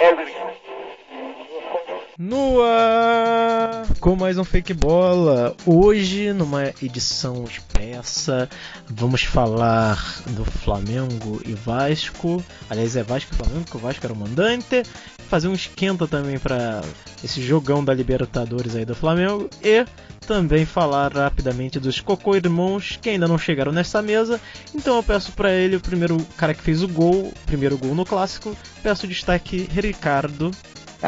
everything. No ar com mais um Fake Bola. Hoje, numa edição expressa, vamos falar do Flamengo e Vasco. Aliás, é Vasco e Flamengo, que o Vasco era o mandante. Fazer um esquenta também para esse jogão da Libertadores aí do Flamengo. E também falar rapidamente dos Cocô Irmãos que ainda não chegaram nessa mesa. Então eu peço para ele, o primeiro cara que fez o gol, primeiro gol no clássico, peço destaque Ricardo.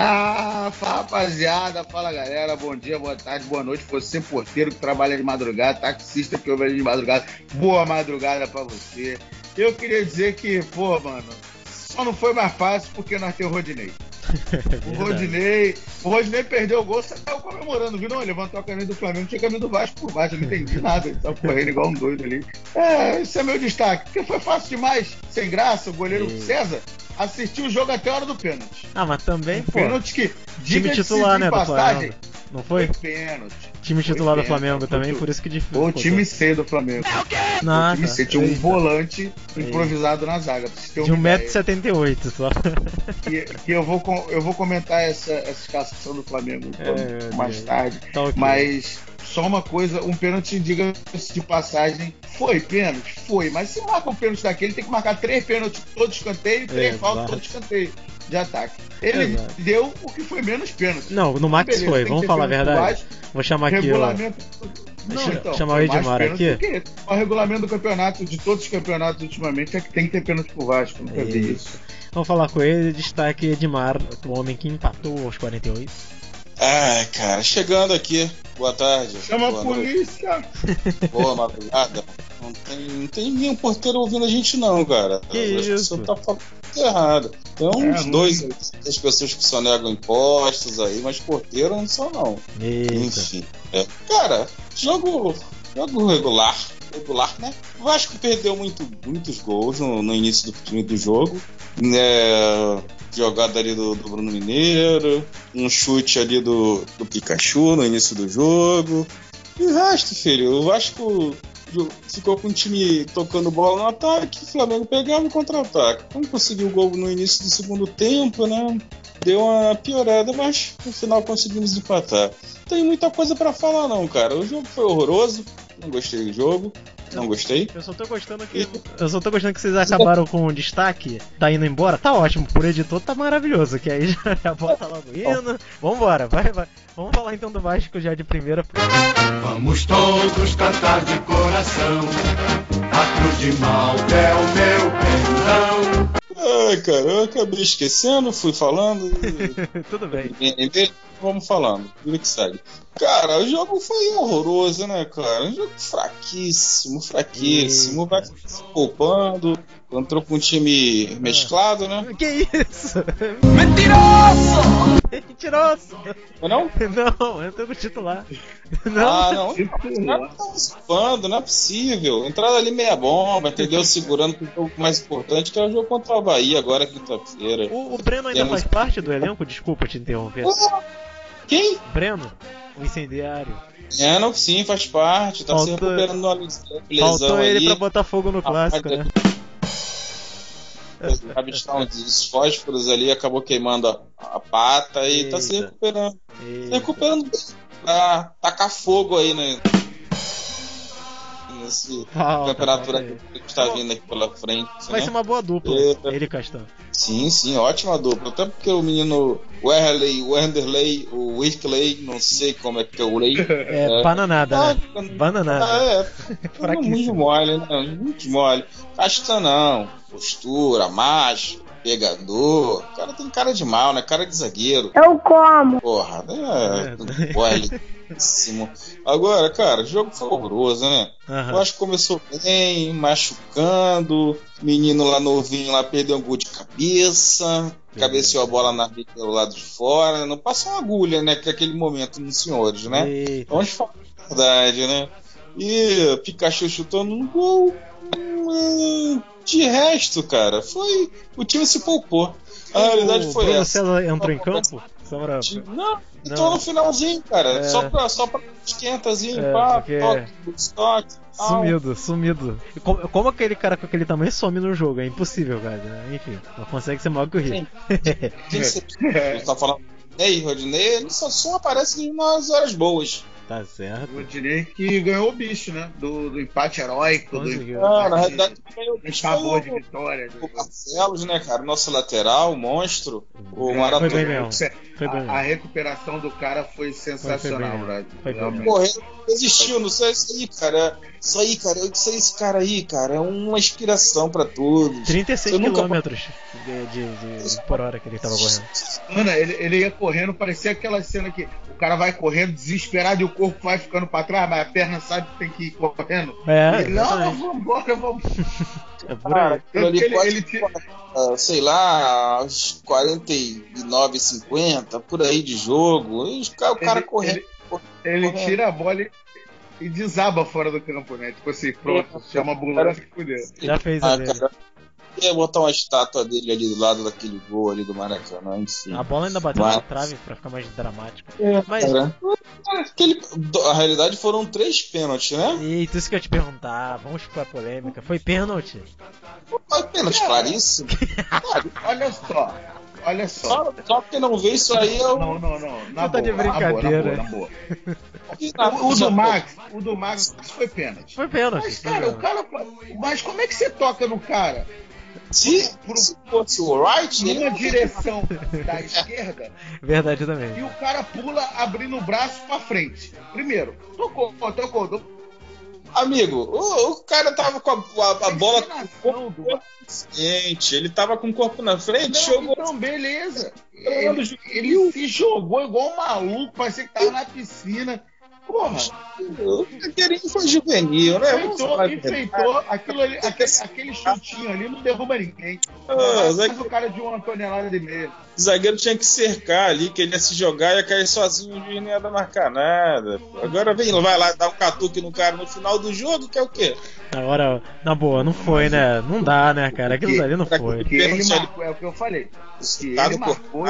Ah, fala rapaziada, fala galera, bom dia, boa tarde, boa noite. Você, porteiro que trabalha de madrugada, taxista que ouve de madrugada, boa madrugada pra você. Eu queria dizer que, pô, mano, só não foi mais fácil porque nós temos o Rodinei. o Rodinei, o Rodinei perdeu o gol, você tava comemorando, viu? Não, levantou a camisa do Flamengo, tinha a camisa do Vasco por baixo, eu não entendi nada, ele tava correndo igual um doido ali. É, esse é meu destaque, porque foi fácil demais, sem graça, o goleiro. César assistiu o jogo até a hora do pênalti. Ah, mas também, pô. Pênalti que. Time titular, né, passagem, do Flamengo. Não foi? Foi pênalti. Time titular foi do Flamengo também, por isso que difícil. O time C do Flamengo. É o quê? Não, o time C tinha um volante improvisado na zaga. De 1,78m só. Que, que eu, vou, eu vou comentar essa, essa escalação do Flamengo é, mais tarde. Tá okay. Mas só uma coisa, um pênalti, diga-se de passagem, foi pênalti? Foi, mas se marca um pênalti daquele, tem que marcar três pênaltis todo escanteio e três é, faltas todo escanteio de ataque. Ele Exato. deu o que foi menos pênalti. Não, no Max Beleza, foi, vamos falar a verdade. Baixo, Vou chamar aqui regulamento... Não, então, chamar o Edmar aqui. O regulamento do campeonato, de todos os campeonatos ultimamente, é que tem que ter pênalti pro Vasco. Nunca isso. vi isso. Vamos falar com ele, destaque Edmar, o homem que empatou aos 48. Ai, cara, chegando aqui. Boa tarde. Chama boa a polícia! Noite. Boa madrugada. Não tem, não tem nenhum porteiro ouvindo a gente, não, cara. Que isso? Você tá falando errado. Tem uns é, dois, as pessoas que só negam impostos aí, mas porteiro não são, não. Eita. Enfim. É. Cara, jogo, jogo regular. Regular, né? O Vasco perdeu muito, muitos gols no, no início do, do jogo. É, jogada ali do, do, Bruno Mineiro, um chute ali do, do Pikachu no início do jogo. E o resto, filho, o Vasco ficou com o time tocando bola no ataque, o Flamengo pegava o contra-ataque. Não conseguiu o gol no início do segundo tempo, né? Deu uma piorada, mas no final conseguimos empatar. Tem muita coisa para falar não, cara. O jogo foi horroroso, não gostei do jogo. Não gostei. Eu só tô gostando que. Eu só tô gostando que vocês acabaram com o destaque. Tá indo embora. Tá ótimo. Por editor tá maravilhoso. Que aí já, já bota logo indo. Vambora, vai, vai. Vamos falar então do Vasco já de primeira. Vamos todos cantar de coração. A cruz de mal é o meu perdão. Ai, cara, eu acabei esquecendo, fui falando. Tudo bem. Vamos falando, vida que segue. Cara, o jogo foi horroroso, né, cara? Um jogo fraquíssimo, fraquíssimo. Vai se poupando. Entrou com um time mesclado, né? Que isso? Mentiroso! Mentiroso! Não? Não, entrou com o titular. Não. Ah, não. Os caras estavam não é possível. Entrada ali meia bomba, entendeu? Segurando o jogo mais importante, que é o jogo contra o Bahia, agora quinta-feira. O, o, Breno ainda Temos... faz parte do elenco? Desculpa te interromper. Quem? Breno, o incendiário. É, não, sim, faz parte. Tá Faltou... se recuperando uma lesão Faltou ele pra botar fogo no clássico, né? Uns fósforos ali, acabou queimando a, a pata e Eita. tá se recuperando. Eita. Se recuperando pra tacar fogo aí, né? Nesse Falta, temperatura que está vindo aqui pela frente. Vai né? ser uma boa dupla, Eita. ele e Castan. Sim, sim, ótima dupla. Até porque o menino Werley, o Wanderley, o Whitley, não sei como é que é o Lei. É, é bananada, né? Bananada. Ah, é. muito mole, né? Muito mole. Castan não postura, macho, pegador. O cara tem cara de mal, né? Cara de zagueiro. Eu como. Porra, né? Boelíssimo. Agora, cara, o jogo foi horroroso, né? Uhum. Eu acho que começou bem, machucando. Menino lá novinho lá perdeu um gol de cabeça. Cabeceou a bola na pelo lado de fora. Não passou uma agulha, né? Que é aquele momento nos senhores, né? Eita. Vamos falar a verdade, né? E Pikachu chutando um gol. Hum, de resto, cara, foi. O time se poupou. A realidade o foi Bruno essa. César entrou em campo? Só pra... Não, entrou no finalzinho, cara. É... Só pra, só pra esquentazinho, é, pá, porque... toque, toque. Sumido, sumido. Como, como aquele cara com aquele tamanho some no jogo? É impossível, cara. Enfim, não consegue ser maior que o Rio. Quem você tá falando? Ney, Rodney, ele só, só aparece nas horas boas. Tá certo. Eu diria que ganhou o bicho, né? Do, do empate heróico, do empate, Ah, na realidade, eu do sabor de vitória. o Barcelos, né, cara? Nosso lateral, o monstro. O É, Maratona. Foi bem mesmo. Foi bem A, a recuperação do cara foi sensacional, bem, Brad. foi bem. Correndo, desistiu, não sei isso aí, cara. Isso aí, cara, eu sei esse cara aí, cara, é uma inspiração pra todos. 36 Eu nunca- km de, de- de- por hora que ele tava correndo. Mano, ele, ele ia correndo, parecia aquela cena que o cara vai correndo desesperado e o corpo vai ficando pra trás, mas a perna sabe que tem que ir correndo. É, Ele, não, vambora, vambora. É por aí. Ele- pode, ele tira- ah, sei lá, aos 49, 50, por aí de jogo. e o cara Ele- correndo. Ele Correto. tira a bola e, e desaba fora do campo, né? Tipo assim, pronto, chama a ambulância e fudeu. Já fez Ah, ali. cara, eu ia botar uma estátua dele ali do lado daquele gol ali do Maracanã, enfim. A bola ainda bateu Mas- na trave pra ficar mais dramático. É, Mas- cara. Aquele, a realidade foram três pênaltis, né? Eita, isso que eu ia te perguntar. Vamos pra polêmica. Foi pênalti? Foi pênalti claríssimo. Olha só, olha só. Só, quem não vê isso aí o. Não, não, não. Na Você tá de boa, na boa, brincadeira. Na boa, na boa. O, o do Max, o do Max foi pênalti. Foi pênalti. Mas, foi cara, o cara. Mas como é que você toca no cara? Se, se fosse o Wright, Numa direção da esquerda Verdade e também. o cara pula abrindo o braço pra frente. Primeiro, tocou, tocou. tocou. Amigo, o, o cara tava com a, a- a bola do- Gente, ele tava com o corpo na frente, Não, jogou. então, beleza. Ele, ele se jogou igual um maluco, parecia que tava na piscina. Porra, O Caqueirinho foi juvenil, né? Enfeitou, enfeitou. Aquilo ali, aquele, aquele chutinho ali não derruba ninguém. Ah, o cara de uma tonelada de meia. O zagueiro tinha que cercar ali, que ele ia se jogar e ia cair sozinho, o juiz não ia dar marcar nada. Agora vem, vai lá dar um catuque no cara no final do jogo, que é o quê? Agora, na boa, não foi, né? Não dá, né, cara? Aquilo Que- dali não foi. Ele ali. marcou, é o que eu falei. Que Dado ele marcou.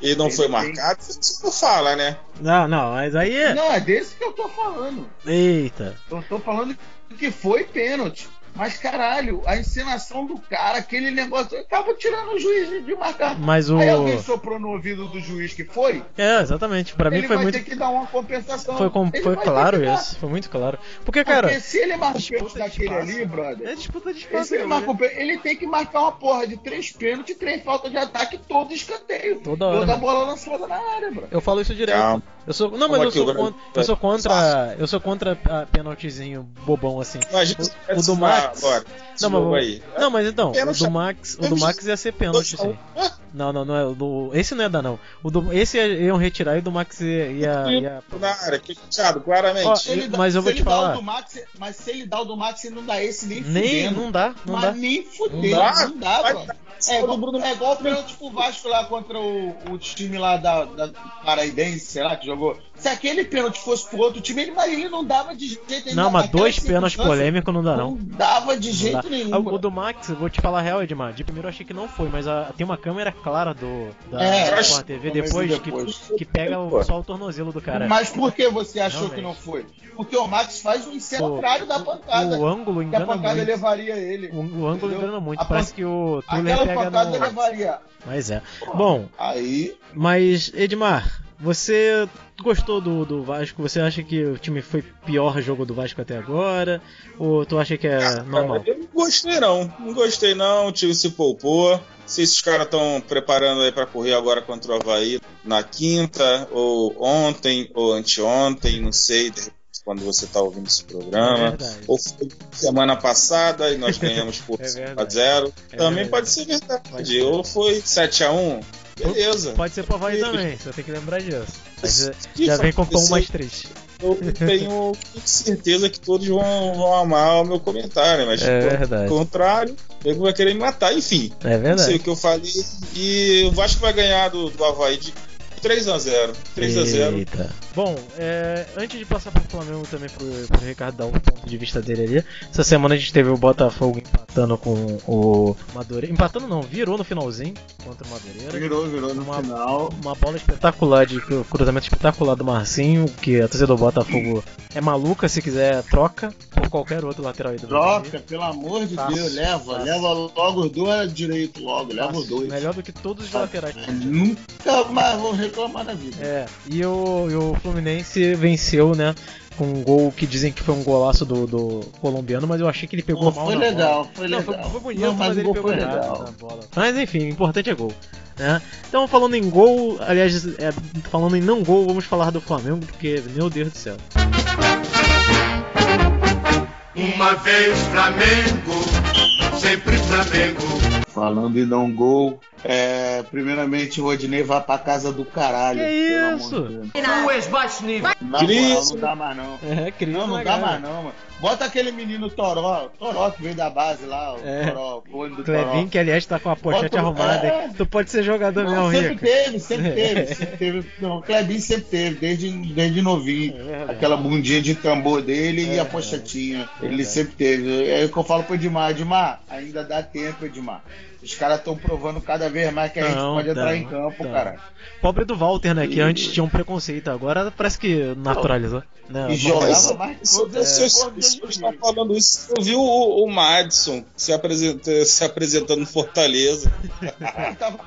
E não ele foi tem- marcado, você não fala, né? Não, não, mas aí. Não, é desse que eu tô falando. Eita. Eu tô falando que foi pênalti. Mas caralho, a encenação do cara, aquele negócio, eu tava tirando o juiz de- marcar. Mas o. Aí alguém soprou no ouvido do juiz que foi, É, exatamente. Pra mim ele foi vai muito. ter que dar uma compensação. Foi, com- Ele foi claro isso. Foi muito claro. Porque, cara. Porque se ele disputa pênalti de daquele ali, brother, É disputa de se espaço. ele, né? pênalti, ele tem que marcar uma porra de três pênaltis, três faltas de ataque, todo escanteio. Toda hora. Toda bola lançada na área, bro. Eu falo isso direto. Calma. Eu sou, não, mas eu aqui sou, contra, eu sou contra. Eu sou contra a pênaltizinho bobão assim. Imagina O- o do Max- Agora, esse Não, mas jogo vamos- aí. Não, mas então, o Pênalti- do Max, o do Max ia ser pênalti, sim. Não, não, não é. O do, esse não ia dar, não. O do, esse ia- iam retirar e o do Max ia. ia, ia- Na área, que fechado, claramente. Ó, ele Mas eu vou te falar. o do Max, mas se ele dá o do Max, ele não dá esse nem, Nem, fudendo. não dá, não mas dá. nem fudendo, Não dá? não dá, Vai. É igual, é igual o pênalti pro Vasco lá contra o, o time lá da, da Paraidense, sei lá, que jogou. Se aquele pênalti fosse pro outro time, ele, mas ele não dava de jeito nenhum. Não, mas dois pênaltis polêmicos não dá, Não não. dava de Não jeito dá. nenhum. Ah, O do Max, vou te falar a real, Edmar. De primeiro eu achei que não foi, mas a- tem uma câmera clara do da É, da TV depois, ver que- depois. Que, pega o, só o tornozelo do cara. Mas por que você achou Realmente. que não foi? Porque o Max faz o ensino O- contrário da pancada. O ângulo que a engana pancada muito. levaria ele. O, o ângulo Entendeu? engana muito. A Parece pan- que o Tuller Aquela pega pancada no... levaria. Mas é. Bom, Aí, mas Edmar, você gostou do, do Vasco? Você acha que o time foi pior jogo do Vasco até agora? Ou tu acha que é normal? Eu não gostei não, não gostei não, o time se poupou. Se os caras estão preparando aí pra correr agora contra o Havaí na quinta, ou ontem, ou anteontem, não sei, de repente, quando você tá ouvindo esse É programa. verdade. ou foi semana passada e nós ganhamos por É 5 a verdade. 0 É Também verdade. pode ser verdade. Pode ser. Ou foi 7 a 1 beleza. Pode ser pro Havaí também, você tem que lembrar disso. Mas já- vem com pão mais triste. Eu tenho certeza que todos vão, vão amar o meu comentário, mas É pelo verdade. contrário, ele vai querer me matar, enfim. É Não sei verdade. o que eu falei. E o Vasco vai ganhar do, do Havaí de 3x0. 3x0. Eita. Bom, é, antes de passar pro Flamengo também pro, pro Ricardo dar o ponto de vista dele ali, essa semana a gente teve o Botafogo empatando com o Madureira. Empatando não, virou no finalzinho contra o Madureira. Virou, virou no Uma- final. Uma bola espetacular, de cruzamento espetacular do Marcinho, que a torcida do Botafogo é maluca, se quiser troca por qualquer outro lateral aí do Troca, pelo amor de Fácil, Deus, leva. fácil. Leva logo os dois direito logo, leva os dois. Melhor do que todos os laterais. Nunca mais vou reclamar na vida. É, e o, e o Fluminense venceu, né? Com um gol que dizem que foi um golaço do, do colombiano, mas eu achei que ele pegou Pô, mal foi na legal, bola. foi Não, legal. foi, foi bonito, Não, mas, mas o ele pegou foi legal. na bola. Mas enfim, o importante é gol. Né? Então, falando em gol, aliás, é, falando em não gol, vamos falar do Flamengo, porque, meu Deus do céu. Uma vez Flamengo, sempre Flamengo. Falando em não gol, é, primeiramente o Rodinei vai pra casa do caralho. Que isso? de. Tu és baixo nível. Na moral, Cris. não dá mais não. É, Não, não dá mais não, mano. Bota aquele menino Toró, Toró que veio da base lá, o É. Toró, o olho do Toró. Clevin, que aliás tá com a pochete Bota- arrumada. é. Tu pode ser jogador Não, mesmo, sempre Rico. teve, sempre teve, sempre teve. Não, o Clebinho sempre teve, desde, desde novinho. É. Aquela bundinha de tambor dele e É a pochetinha. Ele Verdade. sempre teve. É o que eu falo pro Edmar, Edmar, ainda dá tempo, Edmar. Os caras estão provando cada vez mais que a gente Não, pode entrar não, em campo, não. cara. Pobre do Walter, né? Que antes tinha um preconceito, agora parece que naturalizou. Né? E jogava mais que todos você de está time. falando isso, eu vi o, o Madison se, apresenta, se apresentando no Fortaleza. Ele tava,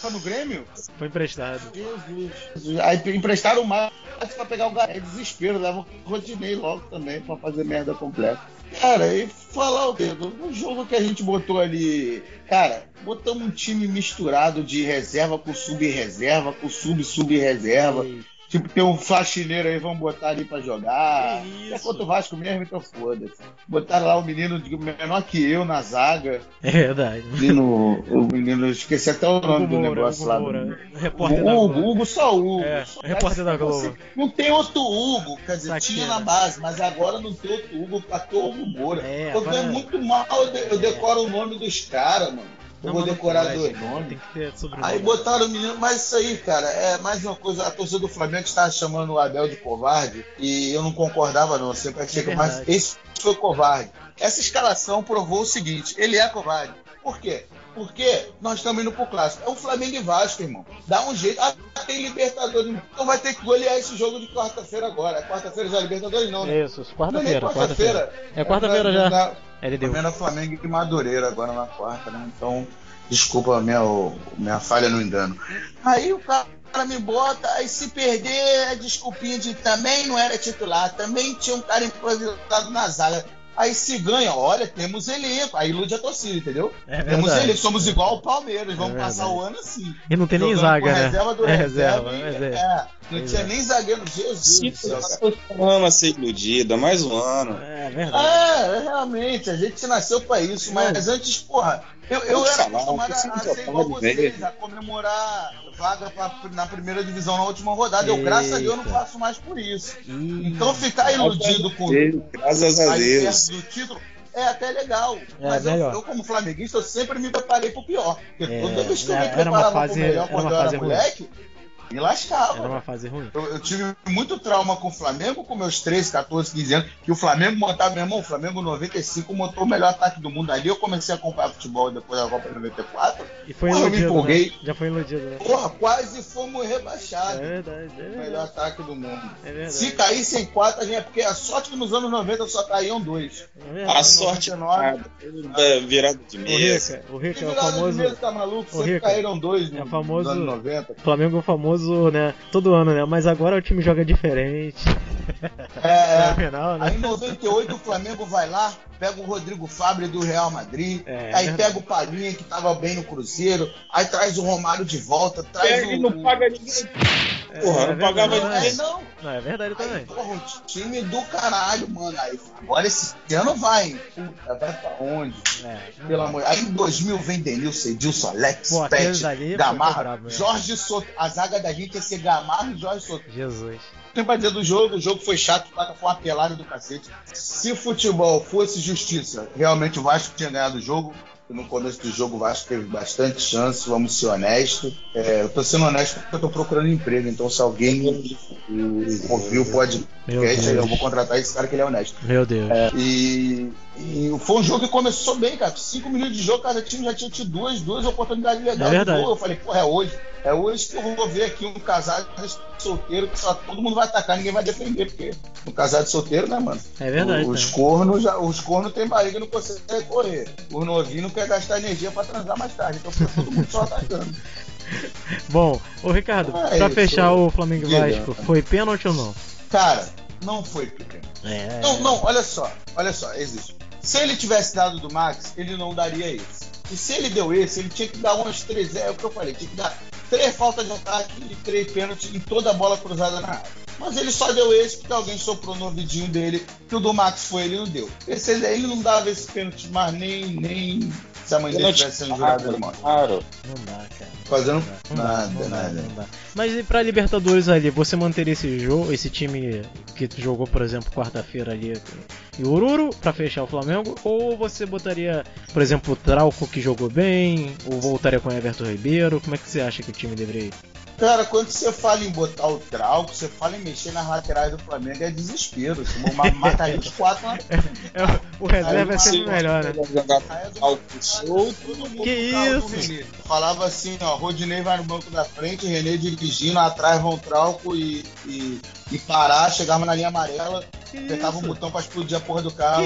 tava no Grêmio? Foi emprestado. Jesus. Aí emprestaram o Márcio pra pegar o Garé. Desespero, leva o Rodinei logo também pra fazer merda completa. Cara, e falar o dedo, no jogo que a gente botou ali, cara, botamos um time misturado de reserva com sub-reserva, com sub-sub-reserva. Tipo, tem um faxineiro aí, vamos botar ali pra jogar. Que É isso? contra o Vasco mesmo, então foda-se. Botaram lá o menino de- menor que eu na zaga. É verdade. Menino, o menino, esqueci até o nome Hugo do Moura, negócio Hugo lá. Moura, do- repórter da Hugo, Globo. Hugo, só Hugo. É, Só- repórter da Globo. Você- Não tem outro Hugo, quer dizer, Saqueira. tinha na base, mas agora não tem outro Hugo, ator Hugo Moura. É, eu agora- muito mal, eu, de- eu decoro o nome dos caras, mano. Eu vou decorar dois nomes. que. Aí botaram o menino, mas isso aí, cara, é mais uma coisa. A torcida do Flamengo está chamando o Abel de covarde e eu não concordava, não. Eu sempre achei É que mas esse foi covarde. Essa escalação provou o seguinte: ele é covarde. Por quê? Porque nós estamos indo pro clássico. É o Flamengo e Vasco, irmão. Dá um jeito. Ah, tem Libertadores. Então vai ter que golear esse jogo de quarta-feira agora. É quarta-feira já é Libertadores, não, né? Isso, é quarta-feira, quarta-feira. É quarta-feira já. LDU. Flamengo, Flamengo e Madureira agora na quarta, né? Então, desculpa minha, minha falha no engano. Aí o cara me bota, aí se perder, é desculpinha de também não era titular, também tinha um cara improvisado na zaga. Aí se ganha, olha, temos elenco. Aí ilude a torcida, entendeu? É temos elenco, somos igual o Palmeiras, vamos É passar o ano assim. E não tem nem zaga, né? Reserva do É reserva, reserva, é. é, não tinha é. nem zagueiro. Jesus. Ama ser iludida, mais um ano. É verdade. É, é, realmente, a gente nasceu pra isso, mas antes, porra, eu, eu era acostumado a, ser igual vocês, a comemorar vaga pra, na primeira divisão na última rodada. Eu, graças a Deus, não faço mais por isso. Ih, Então ficar iludido com Graças a aí Deus. do título é até legal. É, mas eu, eu, como flamenguista, eu sempre me preparei pro pior. Porque É, toda vez que eu me preparava fase- pro melhor era quando eu era fase ruim. Me lascava. Era uma fase ruim. Eu, eu tive muito trauma com o Flamengo, com meus 13, 14, 15 anos, que o Flamengo montava, meu irmão, o Flamengo 95 montou o melhor ataque do mundo ali. Eu comecei a acompanhar futebol depois da Copa de 94. E foi Porra, eu me iludido, empolguei. né? Já foi iludido, né? Porra, quase fomos É rebaixados. verdade, é O melhor verdade. ataque do mundo. É verdade. Se caísse em quatro, a gente é porque a sorte que nos anos 90 só caíam dois. É verdade. A sorte 99. é virada de O mesa. Rica, o Rica é o virada de famoso. mesa, tá maluco? Sempre Rica, caíram dois é no- famoso- nos anos 90. O Flamengo é o famoso, né? Todo ano, né? Mas agora o time joga diferente. É, No final, né? Aí em 98 o Flamengo vai lá, pega o Rodrigo Fabre do Real Madrid, É, aí verdade. pega o Palinha que tava bem no Cruzeiro, aí traz o Romário de volta, traz Ele o. não paga ninguém. Porra, não pagava Não, é, ninguém. não. Não, é verdade Aí, também. porra, o time do caralho, mano. Aí, agora esse ano vai, hein? Puta, vai pra onde? É. Pelo amor. Aí em 2000 vem Denilson, Edilson, Alex, Pô, Pet, Gamarra, mesmo. Jorge Soto. A zaga da gente ia ser Gamarra e Jorge Soto. Jesus. Tem pra dizer do jogo, o jogo foi chato, o placa foi uma pelada do cacete. Se futebol fosse justiça, realmente o Vasco tinha ganhado o jogo. no começo do jogo o Vasco teve bastante chance, vamos ser honestos. É, eu tô sendo honesto porque eu tô procurando emprego, então se alguém ouviu pode eu vou contratar esse cara que ele é honesto. Meu Deus. É, e, e foi um jogo que começou bem, cara. Cinco minutos de jogo, cada time já tinha tido duas, duas oportunidades legais. É verdade. Eu falei, porra, é hoje. É hoje que eu vou ver aqui um casal solteiro que só todo mundo vai atacar, ninguém vai defender, porque casal de solteiro, né, mano? É verdade. Os né? cornos, os cornos tem barriga e não conseguem correr. O novinho não quer gastar energia pra transar mais tarde, então fica todo mundo só atacando. Bom, ô Ricardo, É pra fechar o Flamengo Diga. Vasco, foi pênalti ou não? Cara, não foi pequeno. É. Não, não, olha só, olha só, existe. Se ele tivesse dado do Max, ele não daria esse. E se ele deu esse, ele tinha que dar umas três, é o que eu falei, tinha que dar três faltas de ataque e três pênaltis em toda a bola cruzada na área. Mas ele só deu esse porque alguém soprou no ouvidinho dele que o do Max foi, ele não deu. Esse, ele não dava esse pênalti mais nem, nem se a mãe dele tivesse sendo jurada. Claro. Não dá, cara. Fazendo Não dá, nada, não dá, nada. não dá. Mas e pra Libertadores ali, você manteria esse jogo, esse time que tu jogou, por exemplo, quarta-feira ali em Ururu pra fechar o Flamengo? Ou você botaria, por exemplo, o Trauco que jogou bem? Ou voltaria com o Everton Ribeiro? Como é que você acha que o time deveria ir? Cara, quando você fala em botar o trauco, você fala em mexer nas laterais do Flamengo, é desespero. Você ma- mataria os quatro na É, o reserva é sempre melhor, né? Que isso? Falava assim, ó, Rodinei vai no banco da frente, Renê dirigindo, atrás vão Trauco e, e, e parar, chegava na linha amarela, Que apertava o isso? botão pra explodir a porra do carro.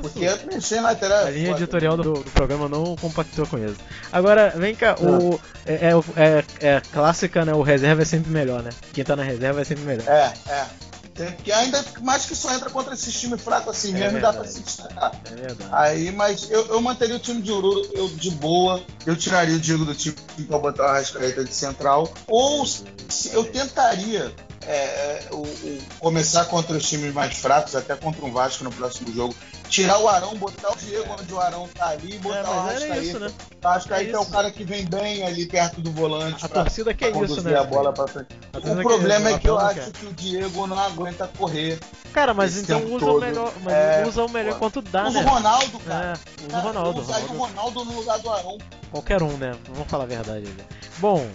Porque mexer na lateral A é linha foda. editorial do, do programa não compactou com isso. Agora, vem cá, o, é, é, é, é clássica, né? O reserva é sempre melhor, né? Quem tá na reserva é sempre melhor. É, é. Porque ainda mais que só entra contra esses times fracos assim É mesmo, dá pra se destacar. É verdade. Aí, mas eu, eu manteria o time de Ururu eu, de boa. Eu tiraria o Diego do time pra botar o Arrascaeta de central. Ou se, eu tentaria é, o- o- começar contra os times mais fracos, até contra um Vasco no próximo jogo. Tirar o Arão, botar o Diego onde o Arão tá ali e botar É, o Arrascaeta. né? O Arrascaeta É é, o cara que vem bem ali perto do volante. A pra- torcida quer pra isso, conduzir né? a bola pra frente. O problema é que eu acho que o Diego não aguenta correr. Cara, mas então usa o melhor. Mas É, usa o melhor quanto dá, Usa né? o Ronaldo, cara. É, usa o Ronaldo. Ronaldo. o Ronaldo no lugar do Arão. Qualquer um, né? Vamos falar a verdade ali. Bom,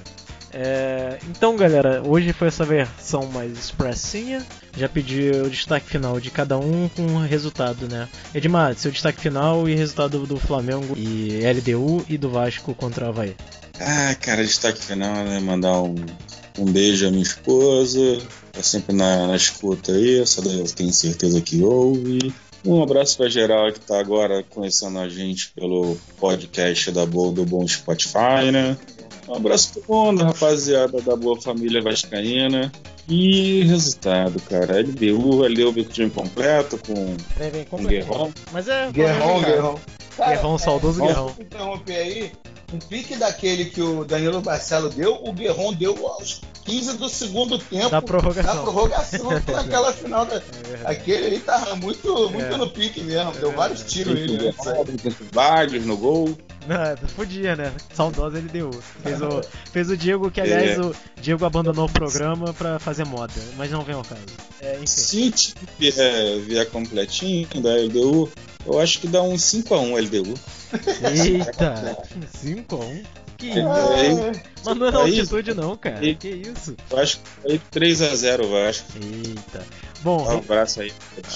é, então galera, hoje foi essa versão mais expressinha. Já pedi o destaque final de cada um com o resultado, né? Edmar, seu destaque final e resultado do Flamengo e LDU e do Vasco contra o Havaí. Ah, cara, destaque final, né? Mandar um, um beijo à minha esposa. Tá sempre na, na escuta aí, essa daí eu tenho certeza que ouve. Um abraço pra geral que tá agora conhecendo a gente pelo podcast da Boa do Bom Spotify, né? Um abraço todo mundo, rapaziada da Boa Família Vascaína. E resultado, cara. LDU, LDU veio com o time completo, com Vem, vem, com Guerrão. Mas é. Guerrão, cara. Guerrão. Guerrão, saudoso é, Guerrão. Interromper aí? Um pique daquele que o Danilo Barcelo deu, o Guerrão deu aos 15 do segundo tempo. Da prorrogação. Da prorrogação, naquela final. Da... É. Aquele ali tava muito, muito É. no pique mesmo. Deu É vários tiros ele antes. aí. vários no gol. Não, podia, né? Saudosa LDU. Fez o, fez o Diego, que aliás É. o Diego abandonou o programa pra fazer moda, mas não vem ao caso. É. Se vier, vier completinho da LDU, eu acho que dá uns 5x1 LDU. Eita! 5x1? Que isso? Mas não é na altitude não, cara. aí- Que isso? eu acho que aí 3x0 Vasco. Eita. Bom, um abraço aí.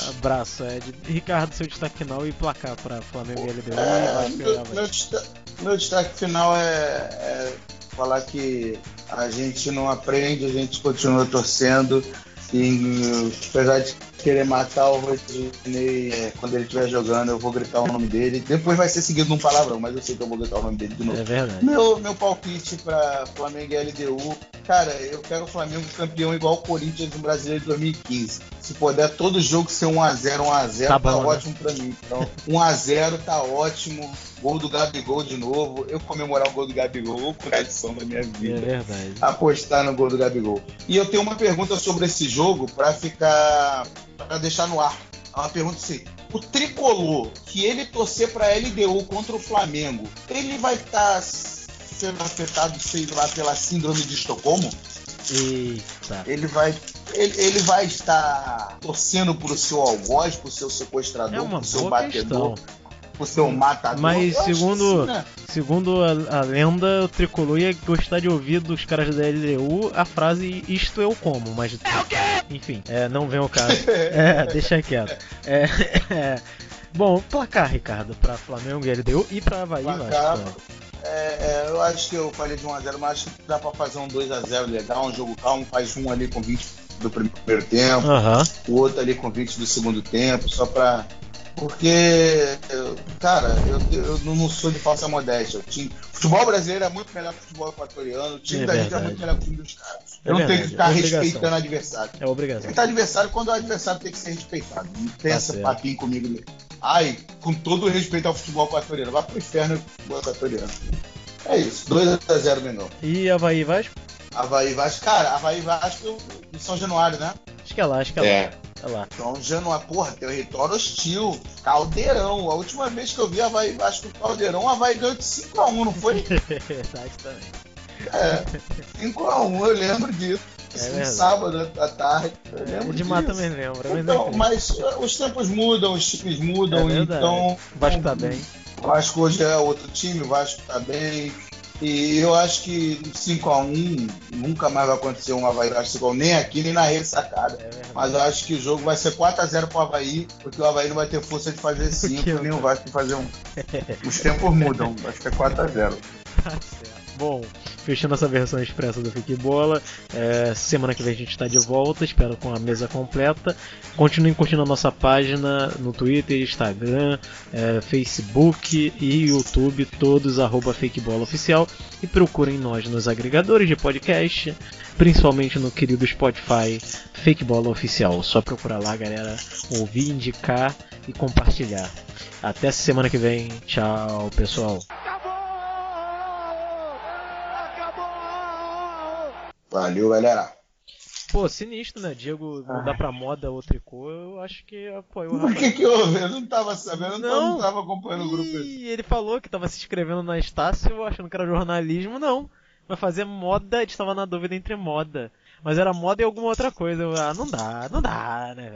abraço, Ed. Ricardo, seu destaque final e placar pra Flamengo e LDU É, e Vasco e meu, Havaí. meu desta- meu destaque final é, é falar que a gente não aprende, a gente continua torcendo. E apesar de querer matar o Rodinei é, quando ele estiver jogando, eu vou gritar o nome dele. Depois vai ser seguido num palavrão, mas eu sei que eu vou gritar o nome dele de novo. É verdade. Meu, meu palpite pra Flamengo e LDU, cara, eu quero o Flamengo campeão igual o Corinthians no Brasileiro de 2015. Se puder todo jogo ser 1x0, 1x0, Tá tá, bom, né? ótimo pra mim. Então, 1x0 tá ótimo. Gol do Gabigol de novo. Eu comemorar o gol do Gabigol, tradição da minha É vida. verdade. Apostar no gol do Gabigol. E eu tenho uma pergunta sobre esse jogo pra ficar. pra deixar no ar. É Uma pergunta assim. O tricolor, que ele torcer pra LDU contra o Flamengo, ele vai estar sendo afetado, sei lá, pela síndrome de Estocolmo? Eita. Ele vai. Ele, ele vai estar torcendo pro seu algoz, pro seu sequestrador, É uma pro seu boa batedor. questão. por ser um matador. Mas eu segundo, que sim, né? segundo a, a lenda, o Tricolor ia gostar de ouvir dos caras da LDU a frase isto eu como, mas. É o quê? Enfim, é, não vem o caso. é, deixa quieto. É, é. Bom, placar, Ricardo, pra Flamengo e LDU e pra Havaí, eu Placar, acho. É, é, eu acho que eu falei de 1x0, mas acho que dá pra fazer um 2x0 legal, um jogo calmo, faz um ali com 20 do primeiro tempo, Aham. o outro ali com 20 do segundo tempo, só pra. Porque, cara, eu, eu não sou de falsa modéstia. O time, futebol brasileiro é muito melhor que o futebol equatoriano, o time É da gente é muito melhor que o time dos caras. É Eu não tenho que ficar é respeitando o adversário. É obrigação. Respeitar adversário quando o adversário tem que ser respeitado. Não tem Tá esse papinho comigo. né? Ai, com todo o respeito ao futebol equatoriano. Vai pro inferno o futebol equatoriano. É isso. 2x0 Mengão. E Havaí e Vasco? Havaí Vasco. Cara, Havaí Vasco em São Januário, né? Acho que é lá, acho que é, É. lá. É lá. São Januário, porra, território hostil. Caldeirão. A última vez que eu vi Havaí Vasco no Caldeirão, Havaí ganhou de 5x1, não foi? Verdade também. É. 5x1, eu lembro disso. É verdade. sábado à tarde. Eu lembro O de Mar disso. também lembra, mas Então, mas uh, os tempos mudam, os times mudam, É então. O Vasco tá bem. O Vasco hoje é outro time, o Vasco tá bem. E eu acho que 5x1 nunca mais vai acontecer um Havaí Vasco 5x1, nem aqui, nem na ressacada. É verdade. Mas eu acho que o jogo vai ser 4x0 pro Havaí, porque o Havaí não vai ter força de fazer 5, que nem o Vasco de fazer 1. Os tempos mudam, acho que é 4x0. Tá certo. Bom, fechando essa versão expressa do Fique Bola, é, semana que vem a gente está de volta, espero com a mesa completa. Continuem curtindo a nossa página no Twitter, Instagram, é, Facebook e YouTube, todos arroba Fake Bola Oficial. E procurem nós nos agregadores de podcast, principalmente no querido Spotify Fake Bola Oficial. Só procurar lá, galera, ouvir, indicar e compartilhar. Até semana que vem. Tchau, pessoal. Valeu, galera. Pô, sinistro, né? Diego mudar pra moda ou tricô, eu acho que apoiou o Por que que houve? Eu não tava sabendo, eu Não. não tava acompanhando o grupo. E ele falou que tava se inscrevendo na Estácio, achando que era jornalismo, não. Vai fazer moda, a gente tava na dúvida entre moda. Mas era moda e alguma outra coisa. Eu, ah, não dá, não dá, né?